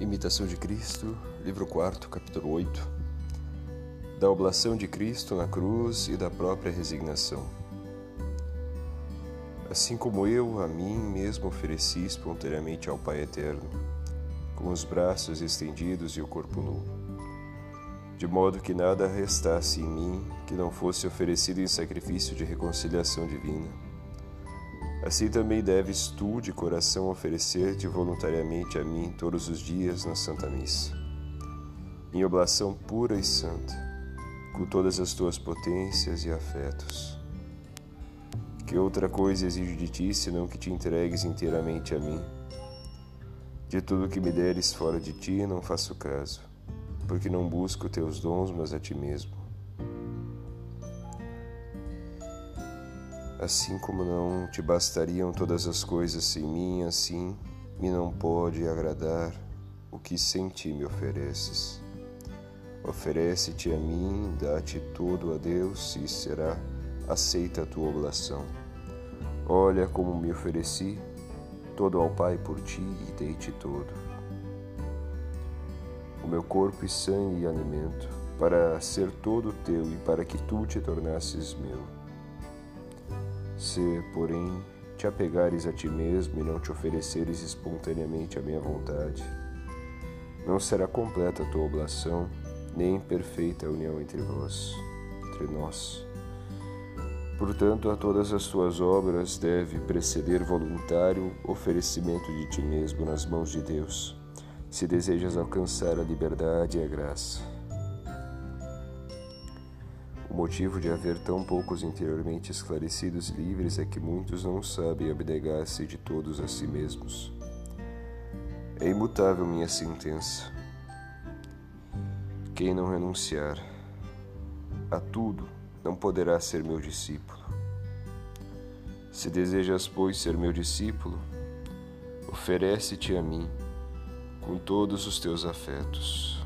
Imitação de Cristo, livro 4, capítulo 8. Da oblação de Cristo na cruz e da própria resignação. Assim como eu a mim mesmo ofereci espontaneamente ao Pai eterno, com os braços estendidos e o corpo nu, de modo que nada restasse em mim que não fosse oferecido em sacrifício de reconciliação divina Assim também deves tu, de coração, oferecer-te voluntariamente a mim todos os dias na Santa Missa, em oblação pura e santa, com todas as tuas potências e afetos. Que outra coisa exijo de ti, senão que te entregues inteiramente a mim? De tudo que me deres fora de ti, não faço caso, porque não busco teus dons, mas a ti mesmo. Assim como não te bastariam todas as coisas sem mim, assim me não pode agradar o que sem ti me ofereces. Oferece-te a mim, dá-te todo a Deus e será aceita a tua oblação. Olha como me ofereci todo ao Pai por ti e dei-te todo. O meu corpo e sangue e alimento, para ser todo teu e para que tu te tornasses meu se, porém, te apegares a ti mesmo e não te ofereceres espontaneamente a minha vontade, não será completa a tua oblação, nem perfeita a união entre vós, entre nós. Portanto, a todas as tuas obras deve preceder voluntário oferecimento de ti mesmo nas mãos de Deus, se desejas alcançar a liberdade e a graça. Motivo de haver tão poucos interiormente esclarecidos e livres é que muitos não sabem abnegar-se de todos a si mesmos. É imutável minha sentença. Quem não renunciar a tudo não poderá ser meu discípulo. Se desejas, pois, ser meu discípulo, oferece-te a mim com todos os teus afetos.